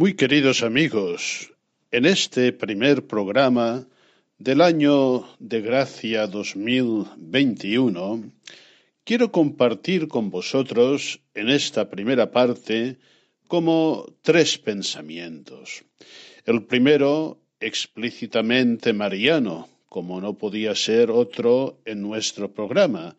Muy queridos amigos, en este primer programa del año de gracia 2021, quiero compartir con vosotros en esta primera parte como tres pensamientos. El primero, explícitamente mariano, como no podía ser otro en nuestro programa,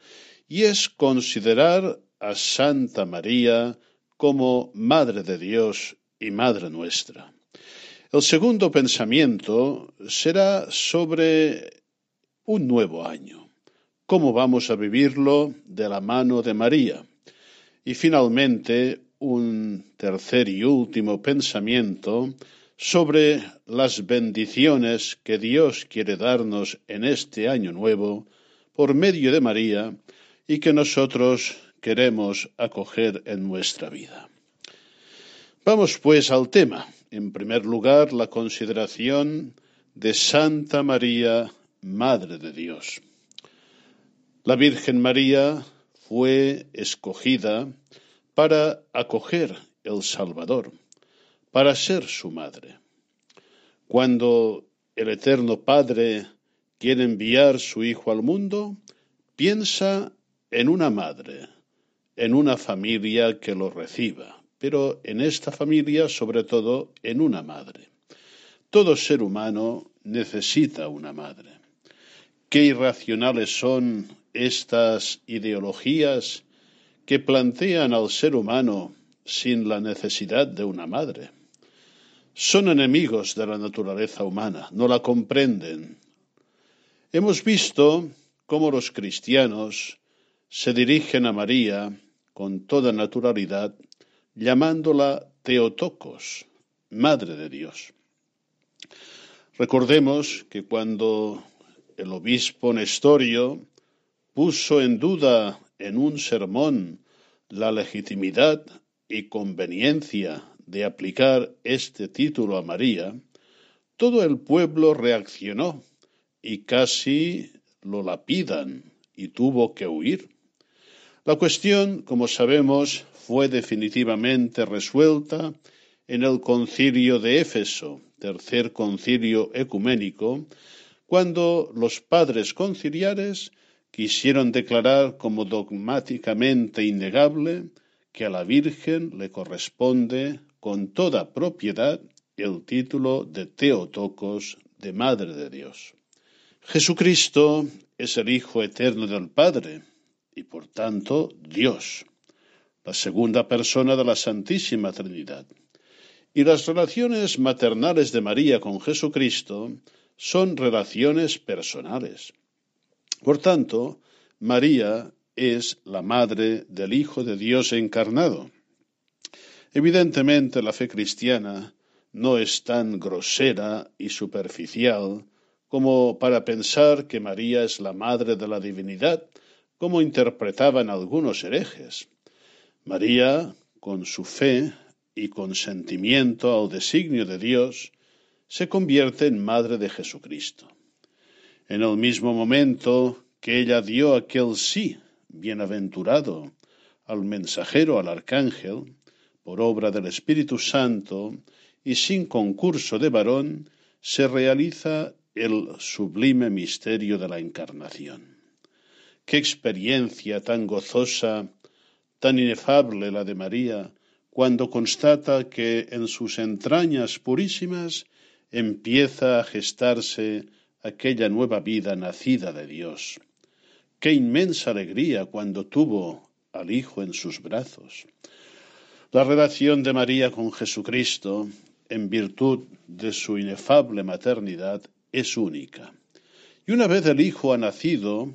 y es considerar a Santa María como Madre de Dios y Madre nuestra. El segundo pensamiento será sobre un nuevo año, cómo vamos a vivirlo de la mano de María. Y finalmente, un tercer y último pensamiento sobre las bendiciones que Dios quiere darnos en este año nuevo por medio de María y que nosotros queremos acoger en nuestra vida. Vamos pues al tema. En primer lugar, la consideración de Santa María, Madre de Dios. La Virgen María fue escogida para acoger el Salvador, para ser su madre. Cuando el Eterno Padre quiere enviar su Hijo al mundo, piensa en una madre, en una familia que lo reciba pero en esta familia, sobre todo, en una madre. Todo ser humano necesita una madre. Qué irracionales son estas ideologías que plantean al ser humano sin la necesidad de una madre. Son enemigos de la naturaleza humana, no la comprenden. Hemos visto cómo los cristianos se dirigen a María con toda naturalidad llamándola Teotocos, Madre de Dios. Recordemos que cuando el obispo Nestorio puso en duda en un sermón la legitimidad y conveniencia de aplicar este título a María, todo el pueblo reaccionó y casi lo lapidan y tuvo que huir. La cuestión, como sabemos, fue definitivamente resuelta en el concilio de Éfeso, tercer concilio ecuménico, cuando los padres conciliares quisieron declarar como dogmáticamente innegable que a la Virgen le corresponde con toda propiedad el título de Teotocos de Madre de Dios. Jesucristo es el Hijo eterno del Padre y por tanto Dios la segunda persona de la Santísima Trinidad. Y las relaciones maternales de María con Jesucristo son relaciones personales. Por tanto, María es la madre del Hijo de Dios encarnado. Evidentemente, la fe cristiana no es tan grosera y superficial como para pensar que María es la madre de la divinidad, como interpretaban algunos herejes. María, con su fe y consentimiento al designio de Dios, se convierte en Madre de Jesucristo. En el mismo momento que ella dio aquel sí bienaventurado al mensajero, al arcángel, por obra del Espíritu Santo y sin concurso de varón, se realiza el sublime misterio de la encarnación. Qué experiencia tan gozosa tan inefable la de María, cuando constata que en sus entrañas purísimas empieza a gestarse aquella nueva vida nacida de Dios. Qué inmensa alegría cuando tuvo al Hijo en sus brazos. La relación de María con Jesucristo, en virtud de su inefable maternidad, es única. Y una vez el Hijo ha nacido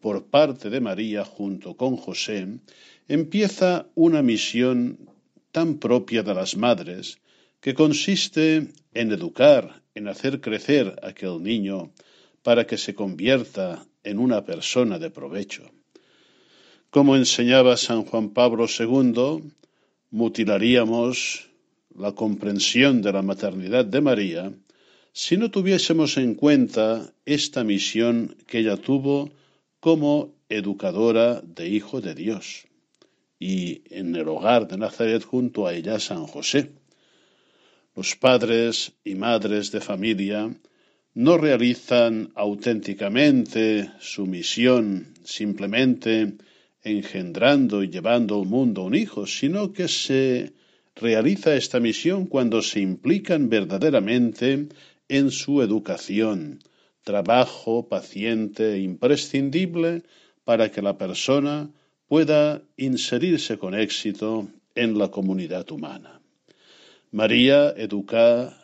por parte de María junto con José, empieza una misión tan propia de las madres, que consiste en educar, en hacer crecer a aquel niño para que se convierta en una persona de provecho. Como enseñaba San Juan Pablo II, mutilaríamos la comprensión de la maternidad de María si no tuviésemos en cuenta esta misión que ella tuvo como educadora de Hijo de Dios y en el hogar de Nazaret junto a ella San José. Los padres y madres de familia no realizan auténticamente su misión simplemente engendrando y llevando al mundo un hijo, sino que se realiza esta misión cuando se implican verdaderamente en su educación, trabajo paciente e imprescindible para que la persona pueda inserirse con éxito en la comunidad humana. María educa,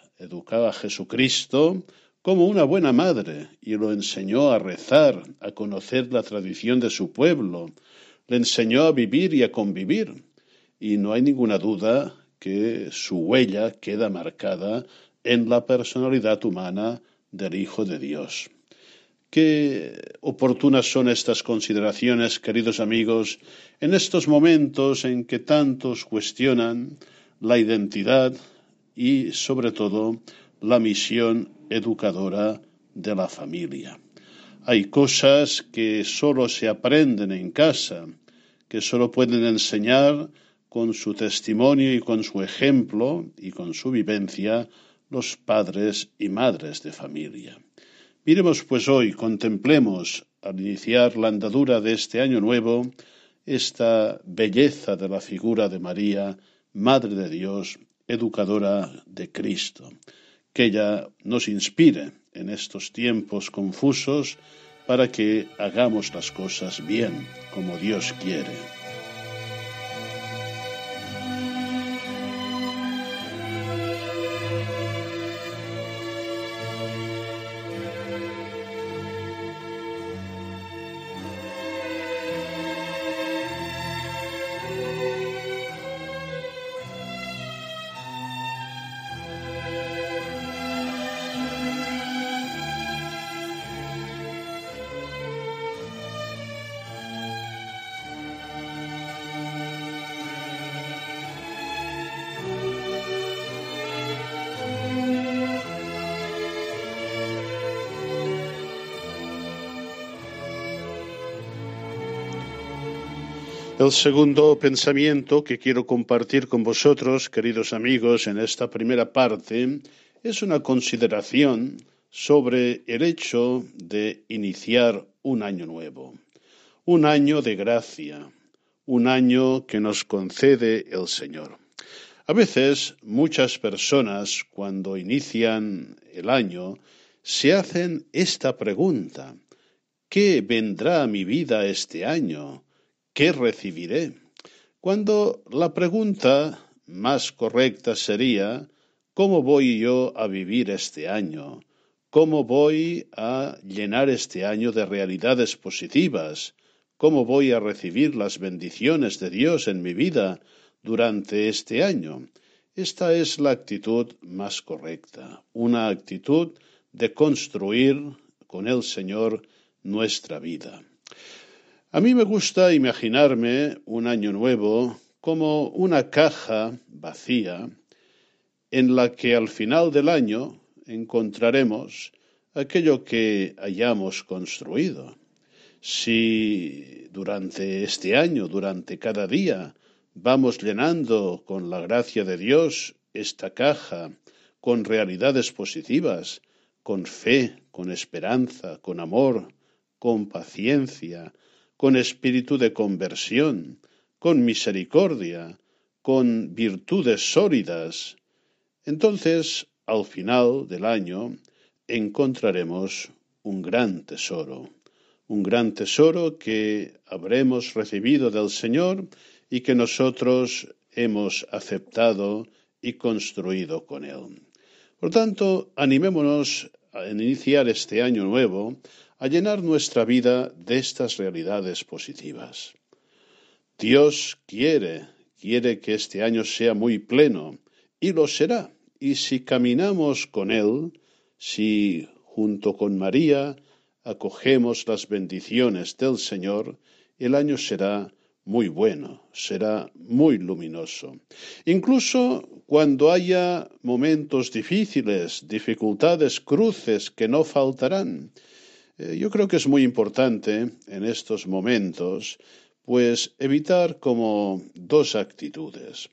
a Jesucristo como una buena madre y lo enseñó a rezar, a conocer la tradición de su pueblo, le enseñó a vivir y a convivir. Y no hay ninguna duda que su huella queda marcada en la personalidad humana del Hijo de Dios. Qué oportunas son estas consideraciones, queridos amigos, en estos momentos en que tantos cuestionan la identidad y, sobre todo, la misión educadora de la familia. Hay cosas que solo se aprenden en casa, que solo pueden enseñar con su testimonio y con su ejemplo y con su vivencia los padres y madres de familia. Miremos pues hoy, contemplemos al iniciar la andadura de este año nuevo, esta belleza de la figura de María, Madre de Dios, educadora de Cristo que ella nos inspire en estos tiempos confusos para que hagamos las cosas bien como Dios quiere. El segundo pensamiento que quiero compartir con vosotros, queridos amigos, en esta primera parte, es una consideración sobre el hecho de iniciar un año nuevo, un año de gracia, un año que nos concede el Señor. A veces muchas personas cuando inician el año se hacen esta pregunta, ¿qué vendrá a mi vida este año? ¿Qué recibiré? Cuando la pregunta más correcta sería, ¿cómo voy yo a vivir este año? ¿Cómo voy a llenar este año de realidades positivas? ¿Cómo voy a recibir las bendiciones de Dios en mi vida durante este año? Esta es la actitud más correcta, una actitud de construir con el Señor nuestra vida. A mí me gusta imaginarme un año nuevo como una caja vacía en la que al final del año encontraremos aquello que hayamos construido. Si durante este año, durante cada día, vamos llenando con la gracia de Dios esta caja con realidades positivas, con fe, con esperanza, con amor, con paciencia, con espíritu de conversión, con misericordia, con virtudes sólidas. Entonces, al final del año, encontraremos un gran tesoro, un gran tesoro que habremos recibido del Señor y que nosotros hemos aceptado y construido con Él. Por tanto, animémonos en iniciar este año nuevo a llenar nuestra vida de estas realidades positivas. Dios quiere, quiere que este año sea muy pleno, y lo será. Y si caminamos con Él, si junto con María acogemos las bendiciones del Señor, el año será muy bueno, será muy luminoso. Incluso cuando haya momentos difíciles, dificultades, cruces que no faltarán. Eh, yo creo que es muy importante en estos momentos, pues evitar como dos actitudes.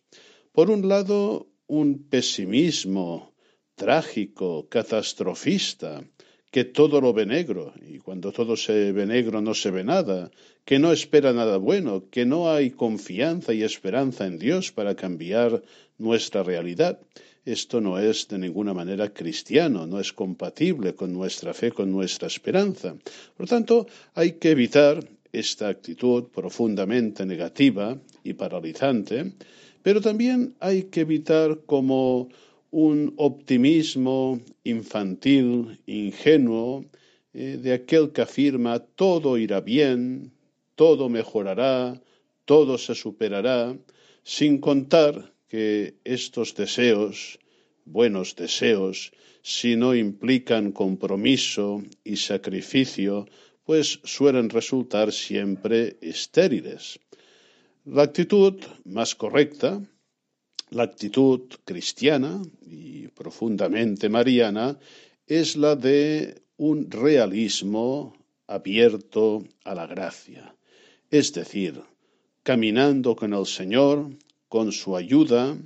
Por un lado, un pesimismo trágico, catastrofista, que todo lo ve negro, y cuando todo se ve negro no se ve nada, que no espera nada bueno, que no hay confianza y esperanza en Dios para cambiar nuestra realidad. Esto no es de ninguna manera cristiano, no es compatible con nuestra fe, con nuestra esperanza. Por lo tanto, hay que evitar esta actitud profundamente negativa y paralizante, pero también hay que evitar como un optimismo infantil, ingenuo, eh, de aquel que afirma todo irá bien, todo mejorará, todo se superará, sin contar que estos deseos, buenos deseos, si no implican compromiso y sacrificio, pues suelen resultar siempre estériles. La actitud más correcta la actitud cristiana y profundamente mariana es la de un realismo abierto a la gracia, es decir, caminando con el Señor, con su ayuda,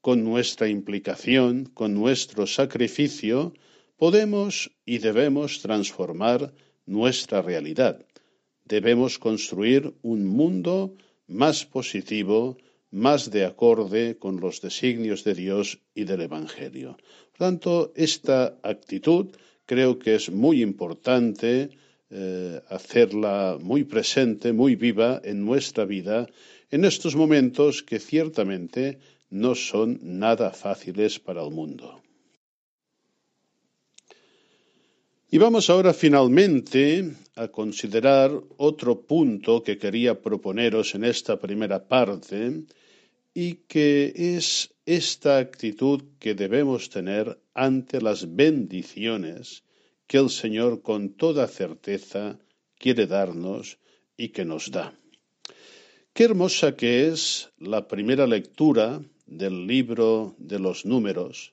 con nuestra implicación, con nuestro sacrificio, podemos y debemos transformar nuestra realidad. Debemos construir un mundo más positivo, más de acorde con los designios de Dios y del Evangelio. Por tanto, esta actitud creo que es muy importante eh, hacerla muy presente, muy viva en nuestra vida en estos momentos que ciertamente no son nada fáciles para el mundo. Y vamos ahora finalmente a considerar otro punto que quería proponeros en esta primera parte y que es esta actitud que debemos tener ante las bendiciones que el Señor con toda certeza quiere darnos y que nos da. Qué hermosa que es la primera lectura del libro de los números,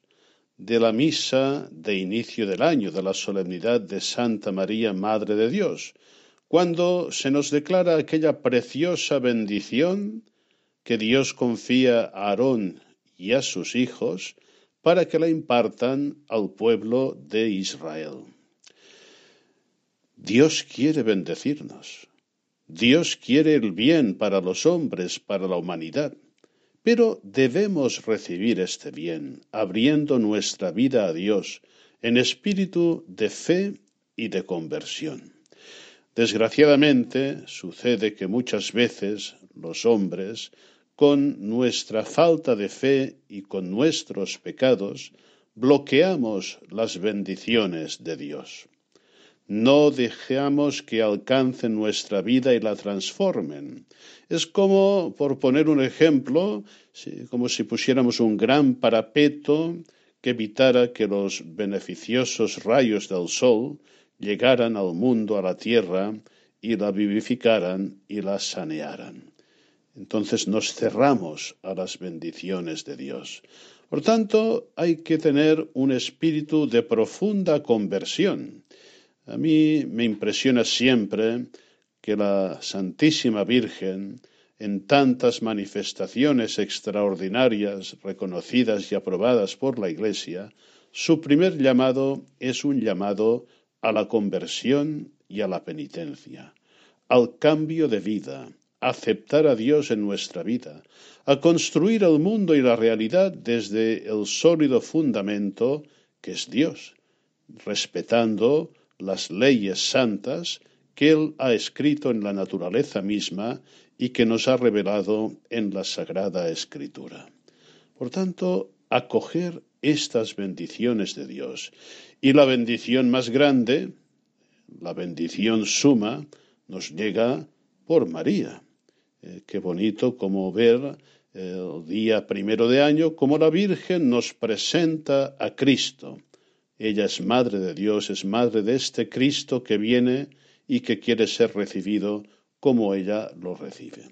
de la misa de inicio del año, de la solemnidad de Santa María, Madre de Dios, cuando se nos declara aquella preciosa bendición que Dios confía a Aarón y a sus hijos para que la impartan al pueblo de Israel. Dios quiere bendecirnos. Dios quiere el bien para los hombres, para la humanidad. Pero debemos recibir este bien, abriendo nuestra vida a Dios en espíritu de fe y de conversión. Desgraciadamente sucede que muchas veces los hombres, con nuestra falta de fe y con nuestros pecados, bloqueamos las bendiciones de Dios. No dejamos que alcancen nuestra vida y la transformen. Es como, por poner un ejemplo, como si pusiéramos un gran parapeto que evitara que los beneficiosos rayos del sol llegaran al mundo, a la tierra, y la vivificaran y la sanearan. Entonces nos cerramos a las bendiciones de Dios. Por tanto, hay que tener un espíritu de profunda conversión a mí me impresiona siempre que la Santísima Virgen, en tantas manifestaciones extraordinarias reconocidas y aprobadas por la Iglesia, su primer llamado es un llamado a la conversión y a la penitencia, al cambio de vida, aceptar a Dios en nuestra vida, a construir el mundo y la realidad desde el sólido fundamento que es Dios respetando las leyes santas que Él ha escrito en la naturaleza misma y que nos ha revelado en la Sagrada Escritura. Por tanto, acoger estas bendiciones de Dios. Y la bendición más grande, la bendición suma, nos llega por María. Eh, qué bonito como ver el día primero de año, como la Virgen nos presenta a Cristo. Ella es Madre de Dios, es Madre de este Cristo que viene y que quiere ser recibido como ella lo recibe.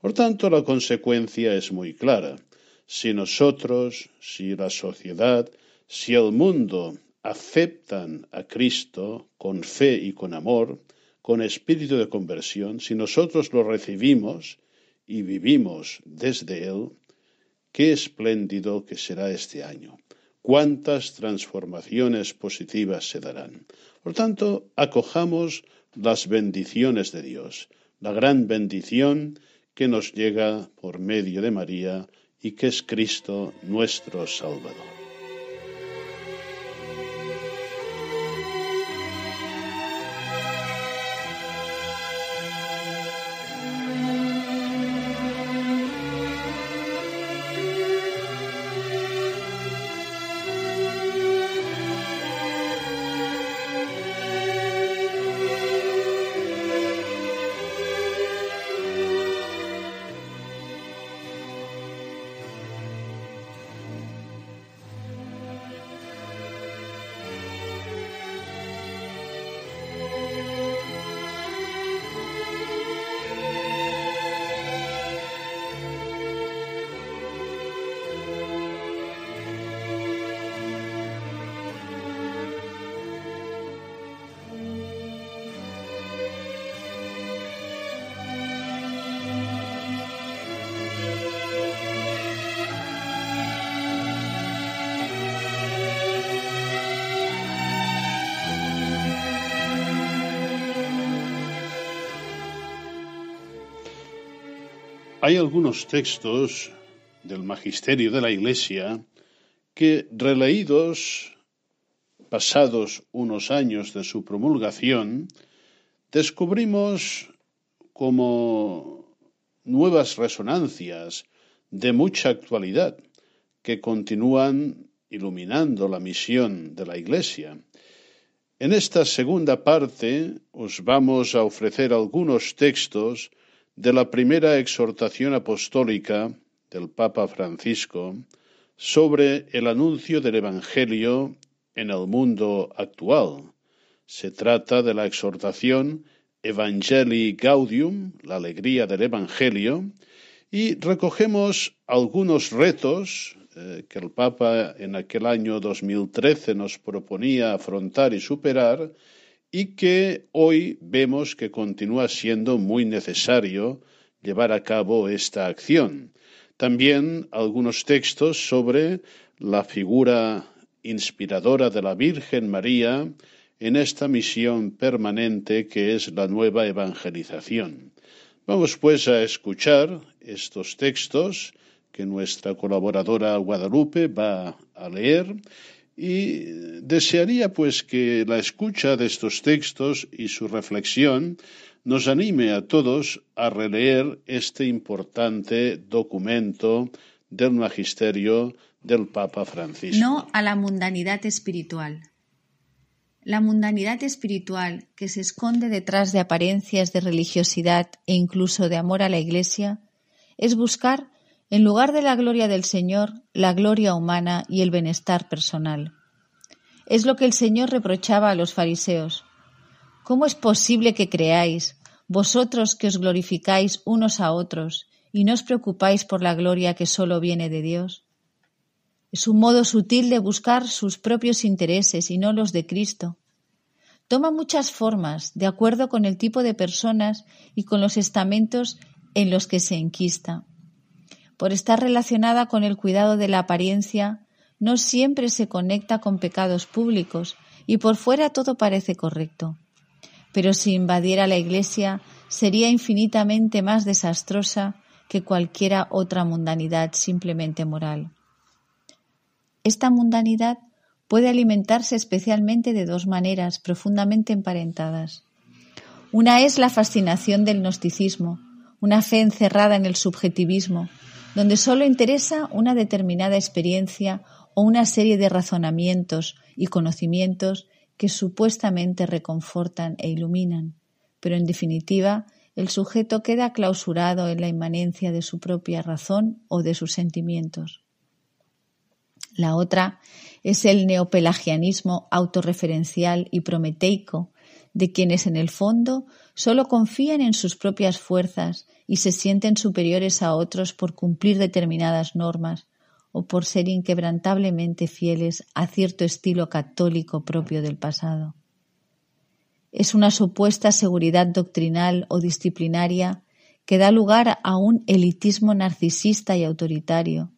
Por tanto, la consecuencia es muy clara. Si nosotros, si la sociedad, si el mundo aceptan a Cristo con fe y con amor, con espíritu de conversión, si nosotros lo recibimos y vivimos desde Él, qué espléndido que será este año. Cuántas transformaciones positivas se darán. Por tanto, acojamos las bendiciones de Dios, la gran bendición que nos llega por medio de María y que es Cristo nuestro Salvador. Hay algunos textos del magisterio de la Iglesia que, releídos pasados unos años de su promulgación, descubrimos como nuevas resonancias de mucha actualidad que continúan iluminando la misión de la Iglesia. En esta segunda parte os vamos a ofrecer algunos textos de la primera exhortación apostólica del Papa Francisco sobre el anuncio del Evangelio en el mundo actual. Se trata de la exhortación Evangelii Gaudium, la alegría del Evangelio, y recogemos algunos retos eh, que el Papa en aquel año 2013 nos proponía afrontar y superar y que hoy vemos que continúa siendo muy necesario llevar a cabo esta acción. También algunos textos sobre la figura inspiradora de la Virgen María en esta misión permanente que es la nueva evangelización. Vamos pues a escuchar estos textos que nuestra colaboradora Guadalupe va a leer y desearía pues que la escucha de estos textos y su reflexión nos anime a todos a releer este importante documento del magisterio del Papa Francisco. No a la mundanidad espiritual. La mundanidad espiritual que se esconde detrás de apariencias de religiosidad e incluso de amor a la Iglesia es buscar en lugar de la gloria del Señor, la gloria humana y el bienestar personal. Es lo que el Señor reprochaba a los fariseos. ¿Cómo es posible que creáis, vosotros que os glorificáis unos a otros y no os preocupáis por la gloria que sólo viene de Dios? Es un modo sutil de buscar sus propios intereses y no los de Cristo. Toma muchas formas, de acuerdo con el tipo de personas y con los estamentos en los que se enquista por estar relacionada con el cuidado de la apariencia, no siempre se conecta con pecados públicos y por fuera todo parece correcto. Pero si invadiera la Iglesia sería infinitamente más desastrosa que cualquiera otra mundanidad simplemente moral. Esta mundanidad puede alimentarse especialmente de dos maneras profundamente emparentadas. Una es la fascinación del gnosticismo, una fe encerrada en el subjetivismo, donde sólo interesa una determinada experiencia o una serie de razonamientos y conocimientos que supuestamente reconfortan e iluminan, pero en definitiva el sujeto queda clausurado en la inmanencia de su propia razón o de sus sentimientos. La otra es el neopelagianismo autorreferencial y prometeico, de quienes en el fondo solo confían en sus propias fuerzas y se sienten superiores a otros por cumplir determinadas normas o por ser inquebrantablemente fieles a cierto estilo católico propio del pasado. Es una supuesta seguridad doctrinal o disciplinaria que da lugar a un elitismo narcisista y autoritario,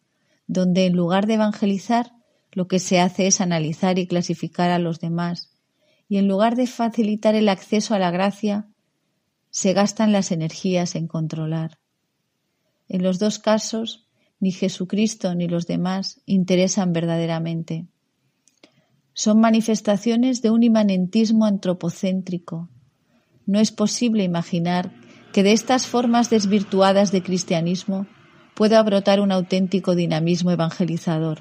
donde en lugar de evangelizar, lo que se hace es analizar y clasificar a los demás, y en lugar de facilitar el acceso a la gracia, se gastan las energías en controlar. En los dos casos, ni Jesucristo ni los demás interesan verdaderamente. Son manifestaciones de un imanentismo antropocéntrico. No es posible imaginar que de estas formas desvirtuadas de cristianismo pueda brotar un auténtico dinamismo evangelizador.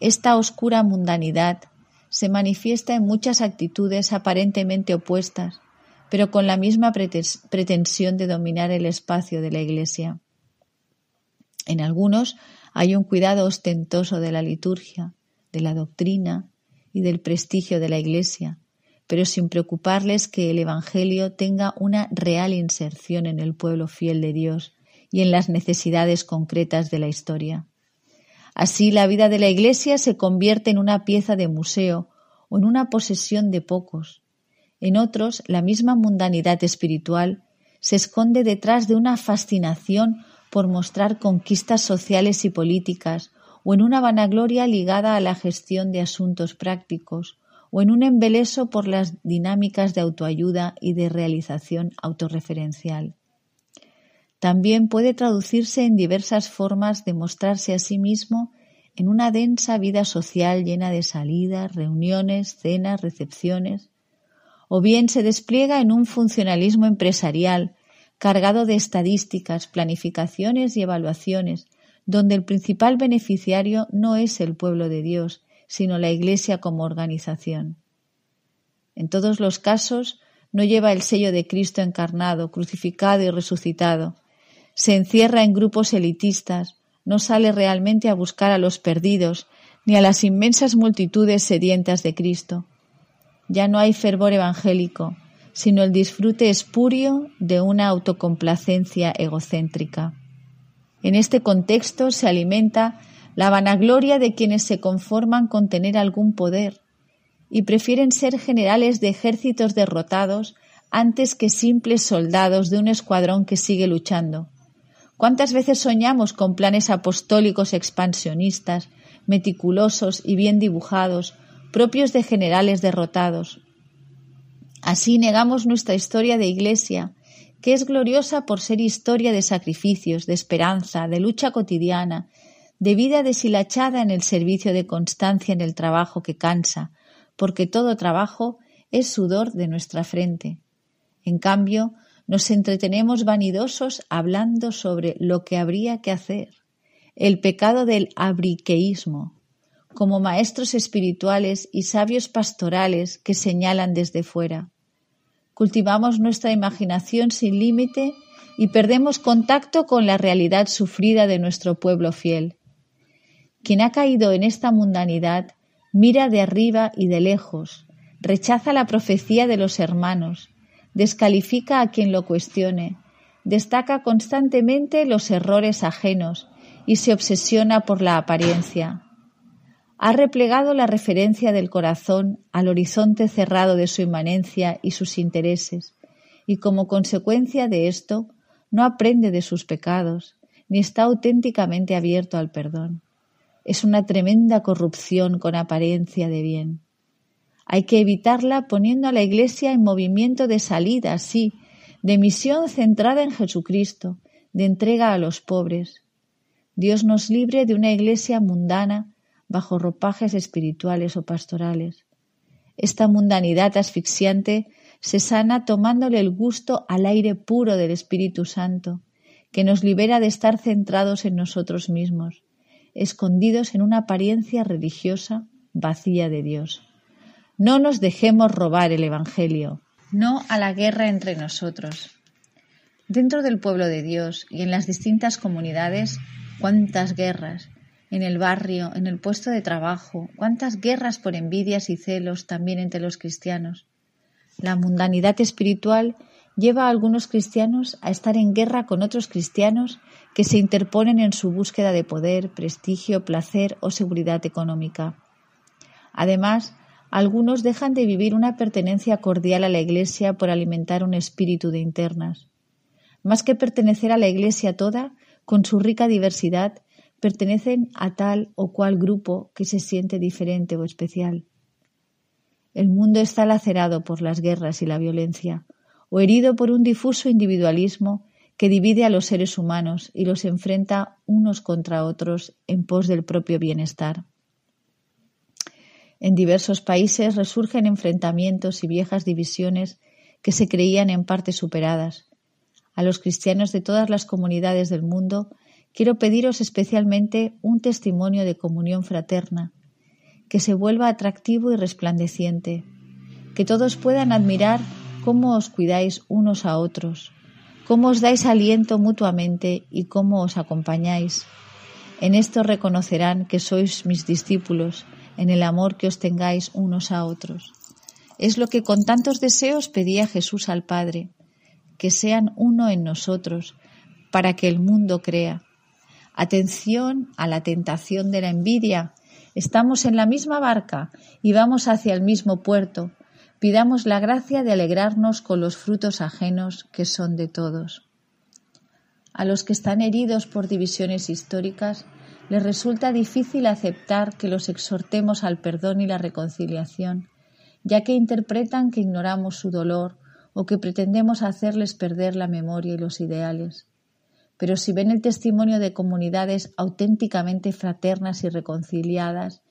Esta oscura mundanidad se manifiesta en muchas actitudes aparentemente opuestas, pero con la misma pretensión de dominar el espacio de la Iglesia. En algunos hay un cuidado ostentoso de la liturgia, de la doctrina y del prestigio de la Iglesia, pero sin preocuparles que el Evangelio tenga una real inserción en el pueblo fiel de Dios y en las necesidades concretas de la historia. Así la vida de la Iglesia se convierte en una pieza de museo o en una posesión de pocos. En otros, la misma mundanidad espiritual se esconde detrás de una fascinación por mostrar conquistas sociales y políticas, o en una vanagloria ligada a la gestión de asuntos prácticos, o en un embeleso por las dinámicas de autoayuda y de realización autorreferencial. También puede traducirse en diversas formas de mostrarse a sí mismo en una densa vida social llena de salidas, reuniones, cenas, recepciones, o bien se despliega en un funcionalismo empresarial cargado de estadísticas, planificaciones y evaluaciones, donde el principal beneficiario no es el pueblo de Dios, sino la Iglesia como organización. En todos los casos, no lleva el sello de Cristo encarnado, crucificado y resucitado. Se encierra en grupos elitistas, no sale realmente a buscar a los perdidos, ni a las inmensas multitudes sedientas de Cristo. Ya no hay fervor evangélico, sino el disfrute espurio de una autocomplacencia egocéntrica. En este contexto se alimenta la vanagloria de quienes se conforman con tener algún poder y prefieren ser generales de ejércitos derrotados antes que simples soldados de un escuadrón que sigue luchando. ¿Cuántas veces soñamos con planes apostólicos expansionistas, meticulosos y bien dibujados, propios de generales derrotados? Así negamos nuestra historia de Iglesia, que es gloriosa por ser historia de sacrificios, de esperanza, de lucha cotidiana, de vida deshilachada en el servicio de constancia en el trabajo que cansa, porque todo trabajo es sudor de nuestra frente. En cambio, nos entretenemos vanidosos hablando sobre lo que habría que hacer, el pecado del abriqueísmo, como maestros espirituales y sabios pastorales que señalan desde fuera cultivamos nuestra imaginación sin límite y perdemos contacto con la realidad sufrida de nuestro pueblo fiel. Quien ha caído en esta mundanidad mira de arriba y de lejos, rechaza la profecía de los hermanos, descalifica a quien lo cuestione, destaca constantemente los errores ajenos y se obsesiona por la apariencia ha replegado la referencia del corazón al horizonte cerrado de su inmanencia y sus intereses, y como consecuencia de esto no aprende de sus pecados, ni está auténticamente abierto al perdón. Es una tremenda corrupción con apariencia de bien. Hay que evitarla poniendo a la Iglesia en movimiento de salida, sí, de misión centrada en Jesucristo, de entrega a los pobres. Dios nos libre de una Iglesia mundana bajo ropajes espirituales o pastorales. Esta mundanidad asfixiante se sana tomándole el gusto al aire puro del Espíritu Santo, que nos libera de estar centrados en nosotros mismos, escondidos en una apariencia religiosa vacía de Dios. No nos dejemos robar el Evangelio, no a la guerra entre nosotros. Dentro del pueblo de Dios y en las distintas comunidades, cuántas guerras, en el barrio, en el puesto de trabajo, cuántas guerras por envidias y celos también entre los cristianos. La mundanidad espiritual lleva a algunos cristianos a estar en guerra con otros cristianos que se interponen en su búsqueda de poder, prestigio, placer o seguridad económica. Además, algunos dejan de vivir una pertenencia cordial a la Iglesia por alimentar un espíritu de internas. Más que pertenecer a la Iglesia toda, con su rica diversidad, pertenecen a tal o cual grupo que se siente diferente o especial. El mundo está lacerado por las guerras y la violencia, o herido por un difuso individualismo que divide a los seres humanos y los enfrenta unos contra otros en pos del propio bienestar. En diversos países resurgen enfrentamientos y viejas divisiones que se creían en parte superadas. A los cristianos de todas las comunidades del mundo quiero pediros especialmente un testimonio de comunión fraterna, que se vuelva atractivo y resplandeciente, que todos puedan admirar cómo os cuidáis unos a otros, cómo os dais aliento mutuamente y cómo os acompañáis. En esto reconocerán que sois mis discípulos, en el amor que os tengáis unos a otros. Es lo que con tantos deseos pedía Jesús al Padre, que sean uno en nosotros, para que el mundo crea. Atención a la tentación de la envidia. Estamos en la misma barca y vamos hacia el mismo puerto. Pidamos la gracia de alegrarnos con los frutos ajenos que son de todos. A los que están heridos por divisiones históricas les resulta difícil aceptar que los exhortemos al perdón y la reconciliación, ya que interpretan que ignoramos su dolor o que pretendemos hacerles perder la memoria y los ideales pero si ven el testimonio de comunidades auténticamente fraternas y reconciliadas,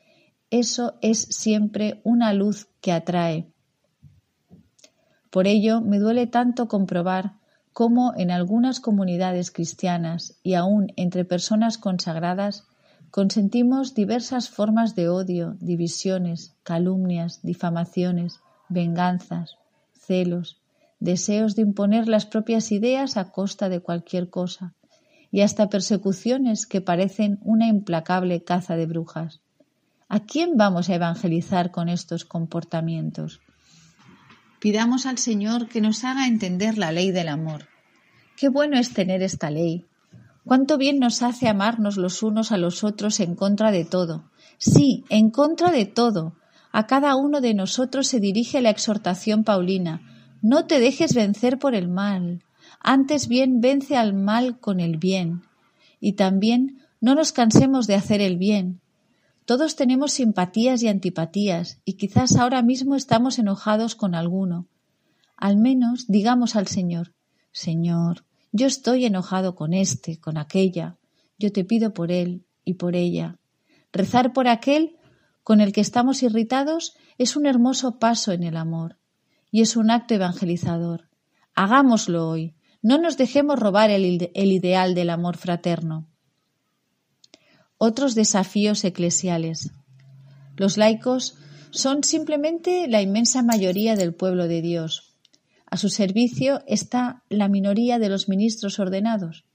eso es siempre una luz que atrae. Por ello, me duele tanto comprobar cómo en algunas comunidades cristianas y aún entre personas consagradas consentimos diversas formas de odio, divisiones, calumnias, difamaciones, venganzas, celos, deseos de imponer las propias ideas a costa de cualquier cosa, y hasta persecuciones que parecen una implacable caza de brujas. ¿A quién vamos a evangelizar con estos comportamientos? Pidamos al Señor que nos haga entender la ley del amor. Qué bueno es tener esta ley. Cuánto bien nos hace amarnos los unos a los otros en contra de todo. Sí, en contra de todo. A cada uno de nosotros se dirige la exhortación paulina no te dejes vencer por el mal, antes bien vence al mal con el bien. Y también no nos cansemos de hacer el bien. Todos tenemos simpatías y antipatías, y quizás ahora mismo estamos enojados con alguno. Al menos digamos al Señor, Señor, yo estoy enojado con este, con aquella, yo te pido por él y por ella. Rezar por aquel con el que estamos irritados es un hermoso paso en el amor y es un acto evangelizador. Hagámoslo hoy. No nos dejemos robar el, el ideal del amor fraterno. Otros desafíos eclesiales. Los laicos son simplemente la inmensa mayoría del pueblo de Dios. A su servicio está la minoría de los ministros ordenados.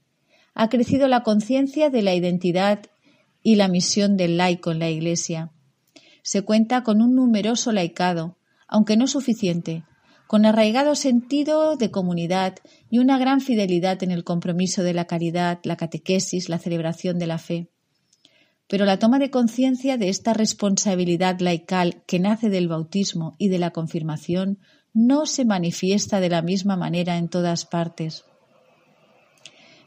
Ha crecido la conciencia de la identidad y la misión del laico en la Iglesia. Se cuenta con un numeroso laicado, aunque no suficiente, con arraigado sentido de comunidad y una gran fidelidad en el compromiso de la caridad, la catequesis, la celebración de la fe. Pero la toma de conciencia de esta responsabilidad laical que nace del bautismo y de la confirmación no se manifiesta de la misma manera en todas partes.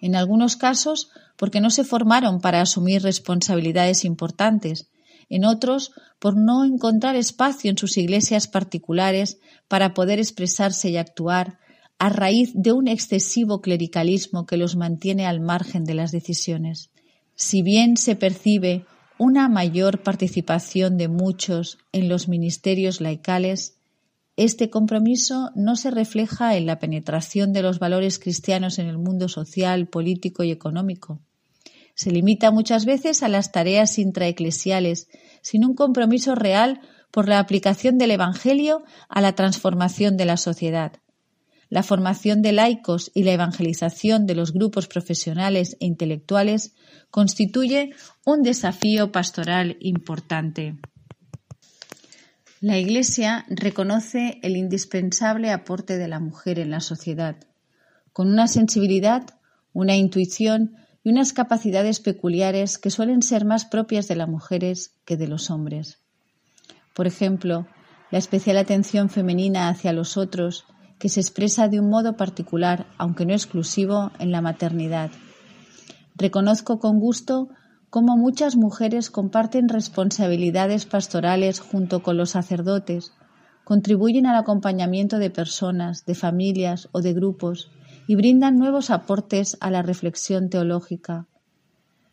En algunos casos, porque no se formaron para asumir responsabilidades importantes, en otros por no encontrar espacio en sus iglesias particulares para poder expresarse y actuar a raíz de un excesivo clericalismo que los mantiene al margen de las decisiones. Si bien se percibe una mayor participación de muchos en los ministerios laicales, este compromiso no se refleja en la penetración de los valores cristianos en el mundo social, político y económico. Se limita muchas veces a las tareas intraeclesiales, sin un compromiso real por la aplicación del Evangelio a la transformación de la sociedad. La formación de laicos y la evangelización de los grupos profesionales e intelectuales constituye un desafío pastoral importante. La Iglesia reconoce el indispensable aporte de la mujer en la sociedad, con una sensibilidad, una intuición y unas capacidades peculiares que suelen ser más propias de las mujeres que de los hombres. Por ejemplo, la especial atención femenina hacia los otros, que se expresa de un modo particular, aunque no exclusivo, en la maternidad. Reconozco con gusto cómo muchas mujeres comparten responsabilidades pastorales junto con los sacerdotes, contribuyen al acompañamiento de personas, de familias o de grupos y brindan nuevos aportes a la reflexión teológica.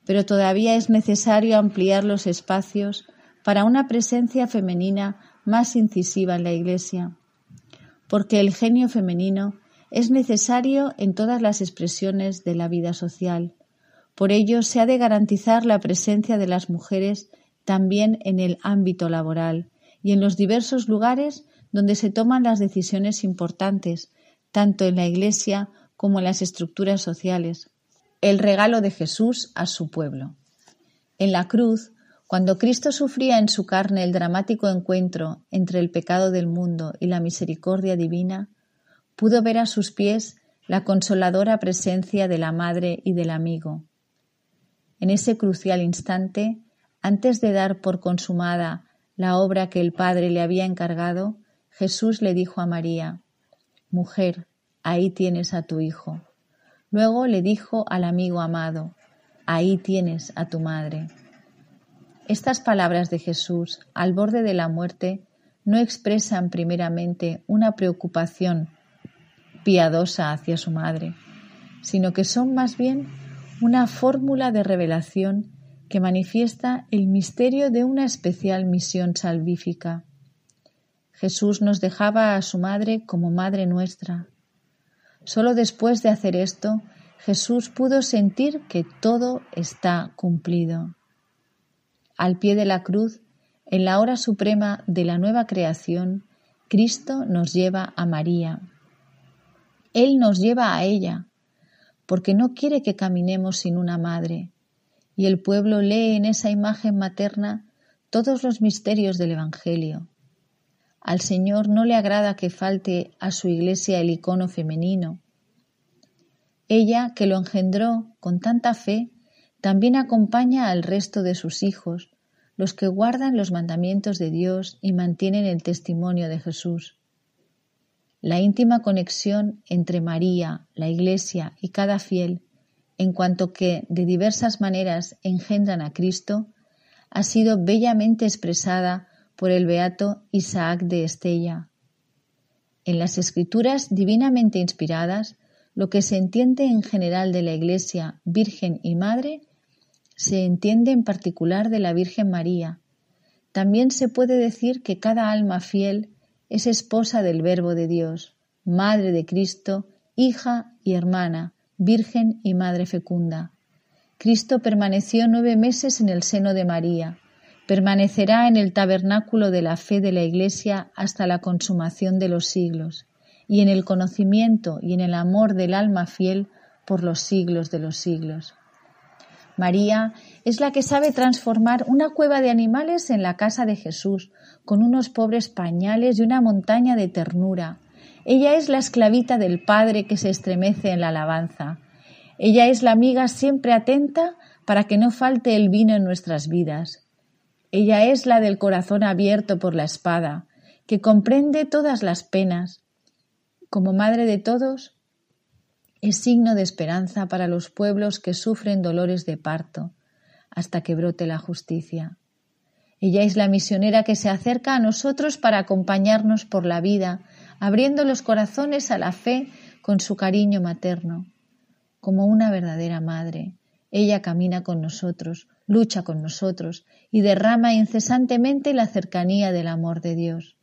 Pero todavía es necesario ampliar los espacios para una presencia femenina más incisiva en la Iglesia, porque el genio femenino es necesario en todas las expresiones de la vida social. Por ello, se ha de garantizar la presencia de las mujeres también en el ámbito laboral y en los diversos lugares donde se toman las decisiones importantes, tanto en la Iglesia como las estructuras sociales. El regalo de Jesús a su pueblo. En la cruz, cuando Cristo sufría en su carne el dramático encuentro entre el pecado del mundo y la misericordia divina, pudo ver a sus pies la consoladora presencia de la Madre y del amigo. En ese crucial instante, antes de dar por consumada la obra que el Padre le había encargado, Jesús le dijo a María, Mujer, ahí tienes a tu Hijo. Luego le dijo al amigo amado, Ahí tienes a tu madre. Estas palabras de Jesús al borde de la muerte no expresan primeramente una preocupación piadosa hacia su madre, sino que son más bien una fórmula de revelación que manifiesta el misterio de una especial misión salvífica. Jesús nos dejaba a su madre como madre nuestra. Solo después de hacer esto, Jesús pudo sentir que todo está cumplido al pie de la cruz, en la hora suprema de la nueva creación, Cristo nos lleva a María. Él nos lleva a ella, porque no quiere que caminemos sin una madre, y el pueblo lee en esa imagen materna todos los misterios del Evangelio. Al Señor no le agrada que falte a su iglesia el icono femenino. Ella, que lo engendró con tanta fe, también acompaña al resto de sus hijos, los que guardan los mandamientos de Dios y mantienen el testimonio de Jesús. La íntima conexión entre María, la Iglesia y cada fiel, en cuanto que de diversas maneras engendran a Cristo, ha sido bellamente expresada por el beato Isaac de Estella. En las escrituras divinamente inspiradas, lo que se entiende en general de la Iglesia, Virgen y Madre se entiende en particular de la Virgen María. También se puede decir que cada alma fiel es esposa del Verbo de Dios, Madre de Cristo, hija y hermana, Virgen y Madre fecunda. Cristo permaneció nueve meses en el seno de María, permanecerá en el tabernáculo de la fe de la Iglesia hasta la consumación de los siglos, y en el conocimiento y en el amor del alma fiel por los siglos de los siglos. María es la que sabe transformar una cueva de animales en la casa de Jesús, con unos pobres pañales y una montaña de ternura. Ella es la esclavita del Padre que se estremece en la alabanza. Ella es la amiga siempre atenta para que no falte el vino en nuestras vidas. Ella es la del corazón abierto por la espada, que comprende todas las penas. Como madre de todos, es signo de esperanza para los pueblos que sufren dolores de parto hasta que brote la justicia. Ella es la misionera que se acerca a nosotros para acompañarnos por la vida, abriendo los corazones a la fe con su cariño materno. Como una verdadera madre, ella camina con nosotros, lucha con nosotros y derrama incesantemente la cercanía del amor de Dios.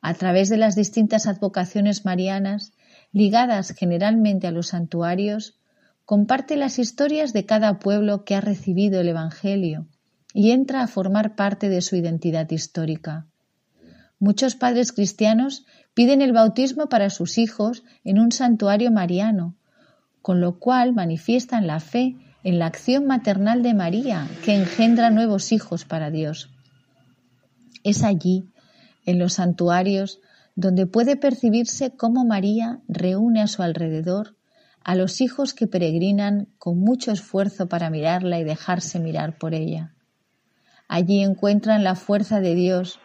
A través de las distintas advocaciones marianas, ligadas generalmente a los santuarios, comparte las historias de cada pueblo que ha recibido el Evangelio y entra a formar parte de su identidad histórica. Muchos padres cristianos piden el bautismo para sus hijos en un santuario mariano, con lo cual manifiestan la fe en la acción maternal de María, que engendra nuevos hijos para Dios. Es allí, en los santuarios, donde puede percibirse cómo María reúne a su alrededor a los hijos que peregrinan con mucho esfuerzo para mirarla y dejarse mirar por ella. Allí encuentran la fuerza de Dios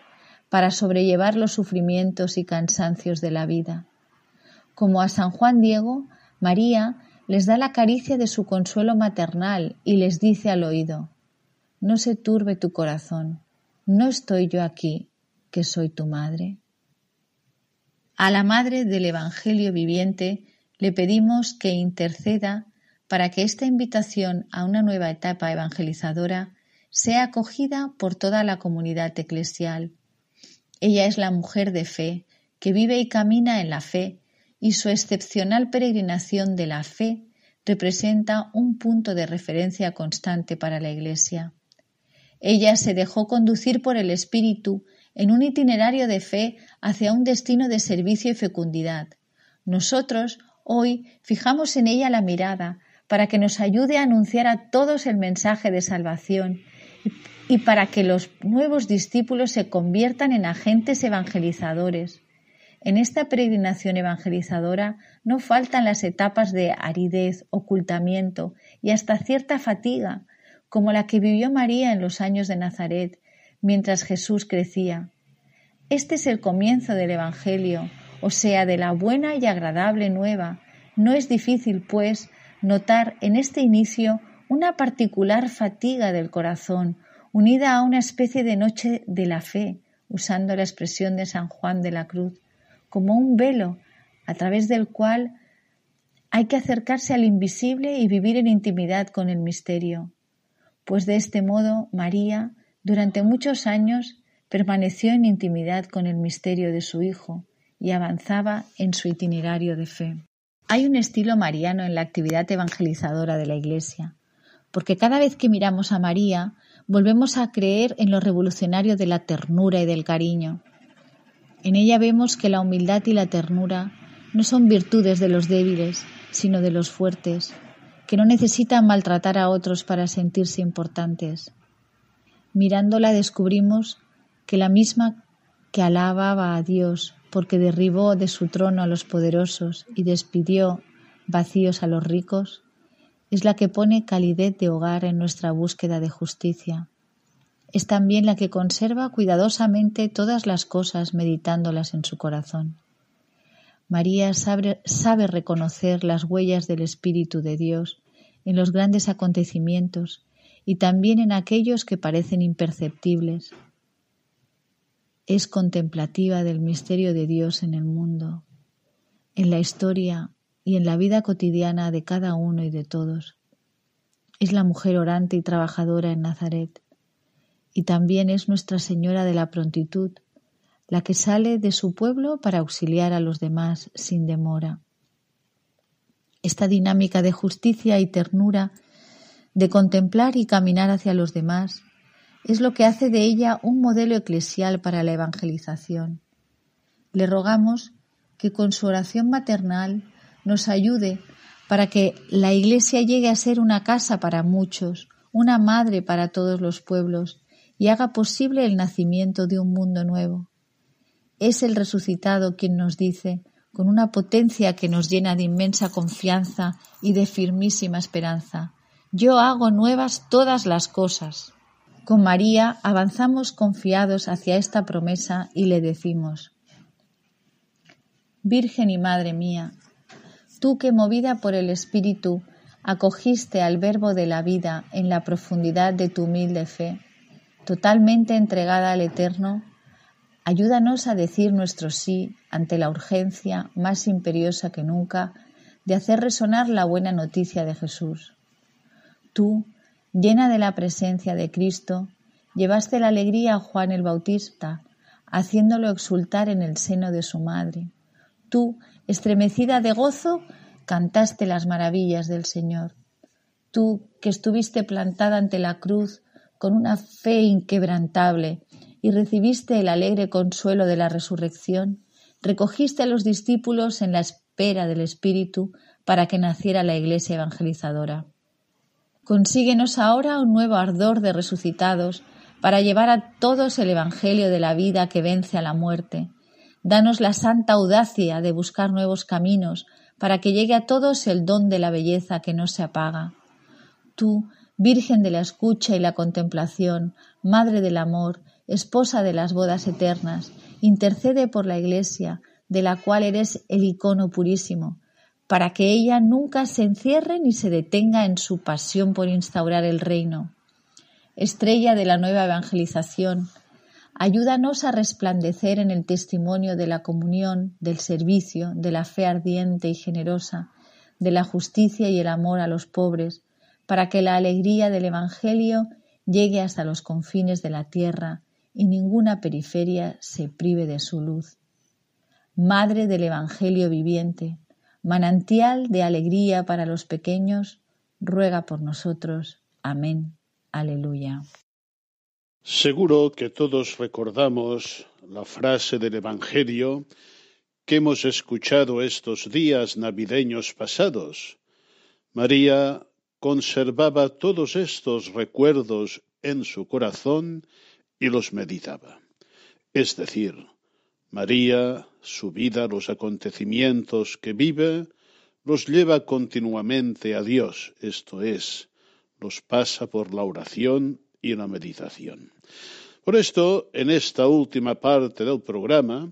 para sobrellevar los sufrimientos y cansancios de la vida. Como a San Juan Diego, María les da la caricia de su consuelo maternal y les dice al oído, No se turbe tu corazón, no estoy yo aquí, que soy tu madre. A la Madre del Evangelio viviente le pedimos que interceda para que esta invitación a una nueva etapa evangelizadora sea acogida por toda la comunidad eclesial. Ella es la mujer de fe, que vive y camina en la fe y su excepcional peregrinación de la fe representa un punto de referencia constante para la Iglesia. Ella se dejó conducir por el Espíritu en un itinerario de fe hacia un destino de servicio y fecundidad. Nosotros hoy fijamos en ella la mirada para que nos ayude a anunciar a todos el mensaje de salvación y para que los nuevos discípulos se conviertan en agentes evangelizadores. En esta peregrinación evangelizadora no faltan las etapas de aridez, ocultamiento y hasta cierta fatiga, como la que vivió María en los años de Nazaret, mientras Jesús crecía. Este es el comienzo del Evangelio, o sea, de la buena y agradable nueva. No es difícil, pues, notar en este inicio una particular fatiga del corazón, unida a una especie de noche de la fe, usando la expresión de San Juan de la Cruz como un velo a través del cual hay que acercarse al invisible y vivir en intimidad con el misterio, pues de este modo María durante muchos años permaneció en intimidad con el misterio de su Hijo y avanzaba en su itinerario de fe. Hay un estilo mariano en la actividad evangelizadora de la Iglesia, porque cada vez que miramos a María volvemos a creer en lo revolucionario de la ternura y del cariño, en ella vemos que la humildad y la ternura no son virtudes de los débiles, sino de los fuertes, que no necesitan maltratar a otros para sentirse importantes. Mirándola descubrimos que la misma que alababa a Dios porque derribó de su trono a los poderosos y despidió vacíos a los ricos, es la que pone calidez de hogar en nuestra búsqueda de justicia es también la que conserva cuidadosamente todas las cosas meditándolas en su corazón. María sabe, sabe, reconocer las huellas del Espíritu de Dios en los grandes acontecimientos y también en aquellos que parecen imperceptibles. Es contemplativa del misterio de Dios en el mundo, en la historia y en la vida cotidiana de cada uno y de todos. Es la mujer orante y trabajadora en Nazaret y también es Nuestra Señora de la Prontitud, la que sale de su pueblo para auxiliar a los demás sin demora. Esta dinámica de justicia y ternura, de contemplar y caminar hacia los demás, es lo que hace de ella un modelo eclesial para la evangelización. Le rogamos que con su oración maternal nos ayude para que la Iglesia llegue a ser una casa para muchos, una madre para todos los pueblos, y haga posible el nacimiento de un mundo nuevo. Es el resucitado quien nos dice, con una potencia que nos llena de inmensa confianza y de firmísima esperanza, yo hago nuevas todas las cosas. Con María avanzamos confiados hacia esta promesa y le decimos, Virgen y Madre mía, tú que movida por el Espíritu acogiste al Verbo de la vida en la profundidad de tu humilde fe, totalmente entregada al Eterno, ayúdanos a decir nuestro sí ante la urgencia más imperiosa que nunca de hacer resonar la buena noticia de Jesús. Tú, Llena de la presencia de Cristo, llevaste la alegría a Juan el Bautista, haciéndolo exultar en el seno de su madre. Tú, estremecida de gozo, cantaste las maravillas del Señor. Tú, que estuviste plantada ante la cruz con una fe inquebrantable y recibiste el alegre consuelo de la resurrección, recogiste a los discípulos en la espera del Espíritu para que naciera la Iglesia evangelizadora. Consíguenos ahora un nuevo ardor de resucitados para llevar a todos el Evangelio de la vida que vence a la muerte. Danos la santa audacia de buscar nuevos caminos para que llegue a todos el don de la belleza que no se apaga. Tú, Virgen de la escucha y la contemplación, Madre del amor, esposa de las bodas eternas, intercede por la Iglesia, de la cual eres el icono purísimo, para que ella nunca se encierre ni se detenga en su pasión por instaurar el reino. Estrella de la nueva evangelización, ayúdanos a resplandecer en el testimonio de la comunión, del servicio, de la fe ardiente y generosa, de la justicia y el amor a los pobres, para que la alegría del Evangelio llegue hasta los confines de la tierra y ninguna periferia se prive de su luz. Madre del Evangelio viviente, manantial de alegría para los pequeños, ruega por nosotros. Amén. Aleluya. Seguro que todos recordamos la frase del Evangelio que hemos escuchado estos días navideños pasados. María conservaba todos estos recuerdos en su corazón y los meditaba. Es decir, María, su vida, los acontecimientos que vive, los lleva continuamente a Dios, esto es, los pasa por la oración y la meditación. Por esto, en esta última parte del programa,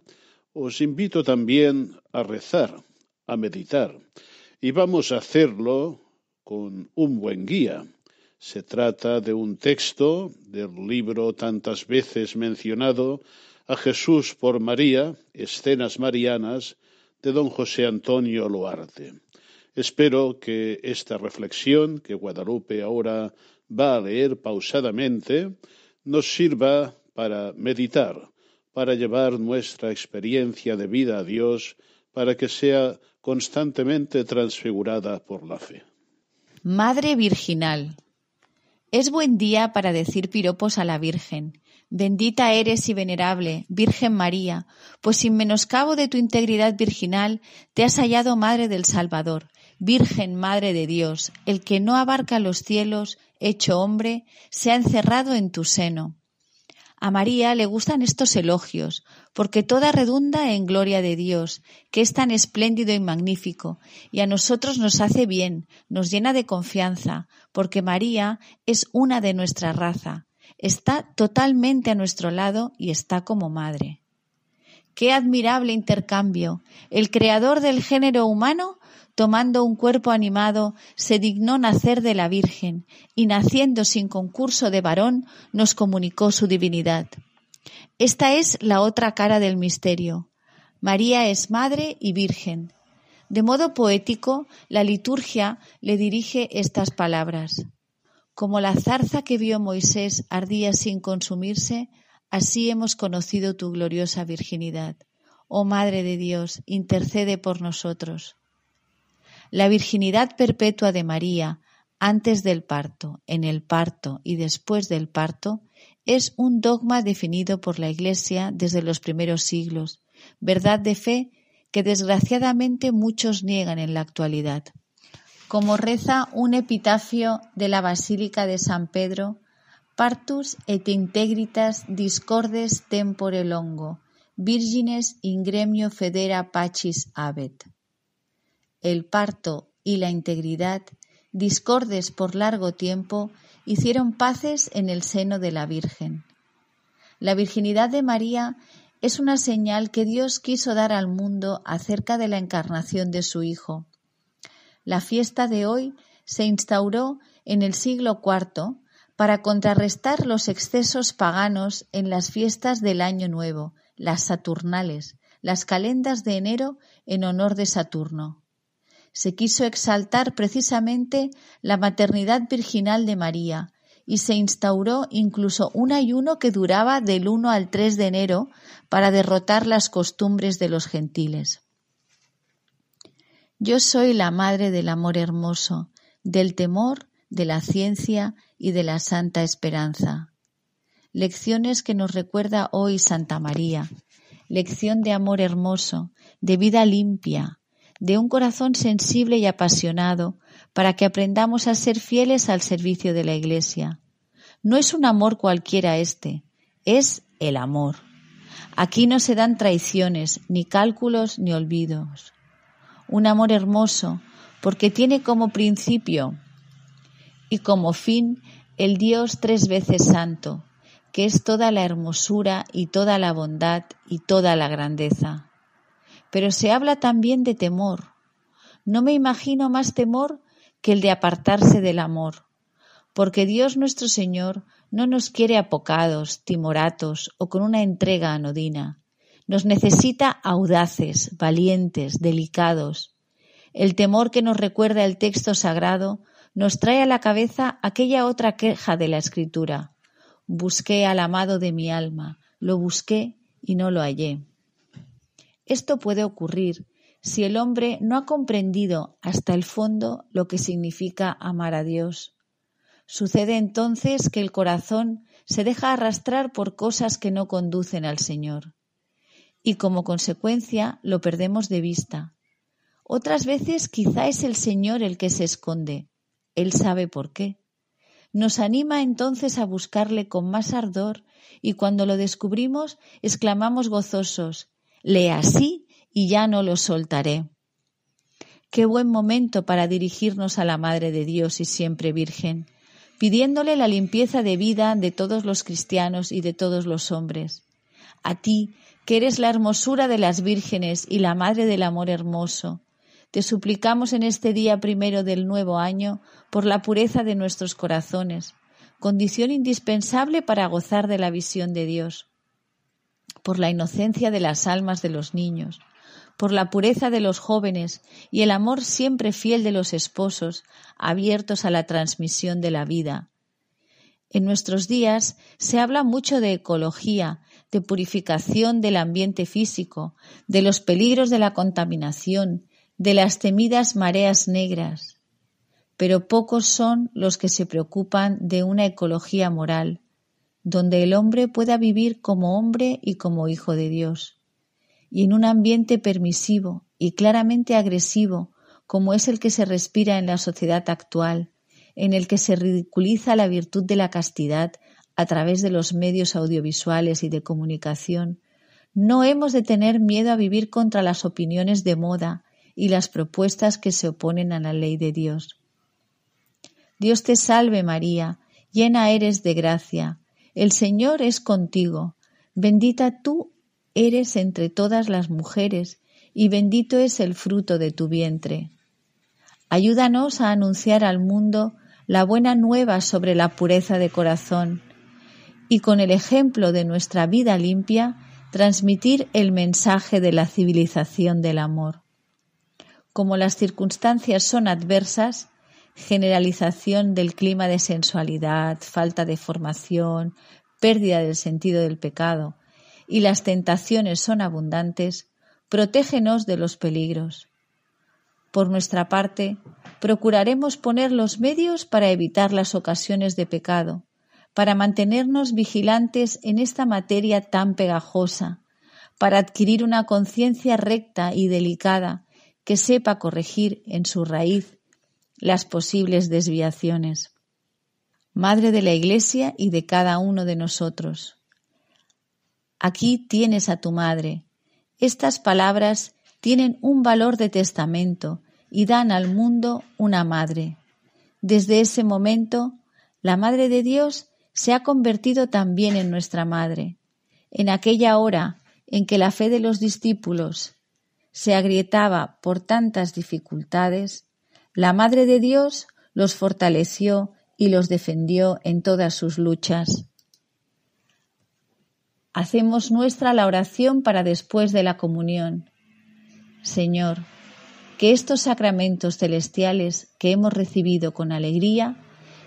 os invito también a rezar, a meditar, y vamos a hacerlo con un buen guía. Se trata de un texto del libro tantas veces mencionado a Jesús por María, Escenas Marianas, de don José Antonio Loarte. Espero que esta reflexión que Guadalupe ahora va a leer pausadamente nos sirva para meditar, para llevar nuestra experiencia de vida a Dios, para que sea constantemente transfigurada por la fe. Madre Virginal. Es buen día para decir piropos a la Virgen. Bendita eres y venerable, Virgen María, pues sin menoscabo de tu integridad virginal te has hallado Madre del Salvador, Virgen Madre de Dios, el que no abarca los cielos, hecho hombre, se ha encerrado en tu seno. A María le gustan estos elogios, porque toda redunda en gloria de Dios, que es tan espléndido y magnífico, y a nosotros nos hace bien, nos llena de confianza, porque María es una de nuestra raza, está totalmente a nuestro lado y está como madre. Qué admirable intercambio. El creador del género humano tomando un cuerpo animado, se dignó nacer de la Virgen, y naciendo sin concurso de varón, nos comunicó su divinidad. Esta es la otra cara del misterio. María es madre y virgen. De modo poético, la liturgia le dirige estas palabras. Como la zarza que vio Moisés ardía sin consumirse, así hemos conocido tu gloriosa virginidad. Oh Madre de Dios, intercede por nosotros. La virginidad perpetua de María antes del parto, en el parto y después del parto es un dogma definido por la Iglesia desde los primeros siglos, verdad de fe que desgraciadamente muchos niegan en la actualidad. Como reza un epitafio de la Basílica de San Pedro, partus et integritas discordes tempore longo, virgines in gremio federa pacis abet el parto y la integridad, discordes por largo tiempo, hicieron paces en el seno de la Virgen. La virginidad de María es una señal que Dios quiso dar al mundo acerca de la encarnación de su Hijo. La fiesta de hoy se instauró en el siglo IV para contrarrestar los excesos paganos en las fiestas del Año Nuevo, las Saturnales, las calendas de enero en honor de Saturno se quiso exaltar precisamente la maternidad virginal de María y se instauró incluso un ayuno que duraba del 1 al 3 de enero para derrotar las costumbres de los gentiles. Yo soy la madre del amor hermoso, del temor, de la ciencia y de la santa esperanza. Lecciones que nos recuerda hoy Santa María, lección de amor hermoso, de vida limpia, de un corazón sensible y apasionado, para que aprendamos a ser fieles al servicio de la Iglesia. No es un amor cualquiera este, es el amor. Aquí no se dan traiciones, ni cálculos, ni olvidos. Un amor hermoso, porque tiene como principio y como fin el Dios tres veces santo, que es toda la hermosura y toda la bondad y toda la grandeza. Pero se habla también de temor. No me imagino más temor que el de apartarse del amor, porque Dios nuestro Señor no nos quiere apocados, timoratos o con una entrega anodina. Nos necesita audaces, valientes, delicados. El temor que nos recuerda el texto sagrado nos trae a la cabeza aquella otra queja de la Escritura. Busqué al amado de mi alma, lo busqué y no lo hallé. Esto puede ocurrir si el hombre no ha comprendido hasta el fondo lo que significa amar a Dios. Sucede entonces que el corazón se deja arrastrar por cosas que no conducen al Señor y como consecuencia lo perdemos de vista. Otras veces quizá es el Señor el que se esconde. Él sabe por qué. Nos anima entonces a buscarle con más ardor y cuando lo descubrimos exclamamos gozosos, le así y ya no lo soltaré. Qué buen momento para dirigirnos a la Madre de Dios y siempre Virgen, pidiéndole la limpieza de vida de todos los cristianos y de todos los hombres. A ti, que eres la hermosura de las vírgenes y la Madre del amor hermoso, te suplicamos en este día primero del nuevo año por la pureza de nuestros corazones, condición indispensable para gozar de la visión de Dios por la inocencia de las almas de los niños, por la pureza de los jóvenes y el amor siempre fiel de los esposos, abiertos a la transmisión de la vida. En nuestros días se habla mucho de ecología, de purificación del ambiente físico, de los peligros de la contaminación, de las temidas mareas negras. Pero pocos son los que se preocupan de una ecología moral, donde el hombre pueda vivir como hombre y como hijo de Dios, y en un ambiente permisivo y claramente agresivo, como es el que se respira en la sociedad actual, en el que se ridiculiza la virtud de la castidad a través de los medios audiovisuales y de comunicación, no hemos de tener miedo a vivir contra las opiniones de moda y las propuestas que se oponen a la ley de Dios. Dios te salve María, llena eres de gracia, el Señor es contigo, bendita tú eres entre todas las mujeres, y bendito es el fruto de tu vientre. Ayúdanos a anunciar al mundo la buena nueva sobre la pureza de corazón, y con el ejemplo de nuestra vida limpia, transmitir el mensaje de la civilización del amor. Como las circunstancias son adversas, generalización del clima de sensualidad, falta de formación, pérdida del sentido del pecado, y las tentaciones son abundantes, protégenos de los peligros. Por nuestra parte, procuraremos poner los medios para evitar las ocasiones de pecado, para mantenernos vigilantes en esta materia tan pegajosa, para adquirir una conciencia recta y delicada que sepa corregir en su raíz las posibles desviaciones. Madre de la Iglesia y de cada uno de nosotros. Aquí tienes a tu madre. Estas palabras tienen un valor de testamento y dan al mundo una madre. Desde ese momento, la Madre de Dios se ha convertido también en nuestra madre. En aquella hora en que la fe de los discípulos se agrietaba por tantas dificultades, la Madre de Dios los fortaleció y los defendió en todas sus luchas. Hacemos nuestra la oración para después de la comunión. Señor, que estos sacramentos celestiales que hemos recibido con alegría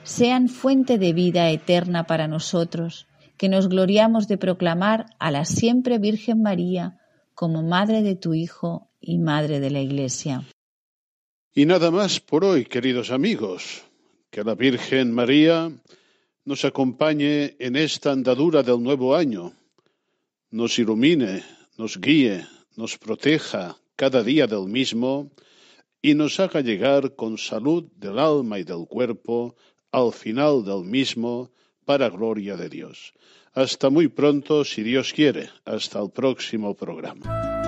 sean fuente de vida eterna para nosotros, que nos gloriamos de proclamar a la siempre Virgen María como Madre de tu Hijo y Madre de la Iglesia. Y nada más por hoy, queridos amigos. Que la Virgen María nos acompañe en esta andadura del nuevo año, nos ilumine, nos guíe, nos proteja cada día del mismo y nos haga llegar con salud del alma y del cuerpo al final del mismo para gloria de Dios. Hasta muy pronto, si Dios quiere. Hasta el próximo programa.